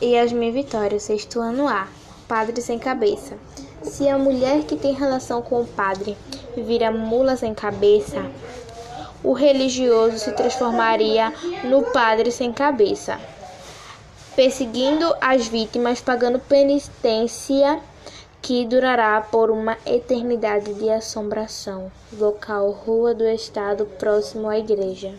e Yasmin Vitória, sexto ano A. Padre sem cabeça. Se a mulher que tem relação com o padre vira mula sem cabeça, o religioso se transformaria no padre sem cabeça, perseguindo as vítimas, pagando penitência que durará por uma eternidade de assombração. Local Rua do Estado, próximo à igreja.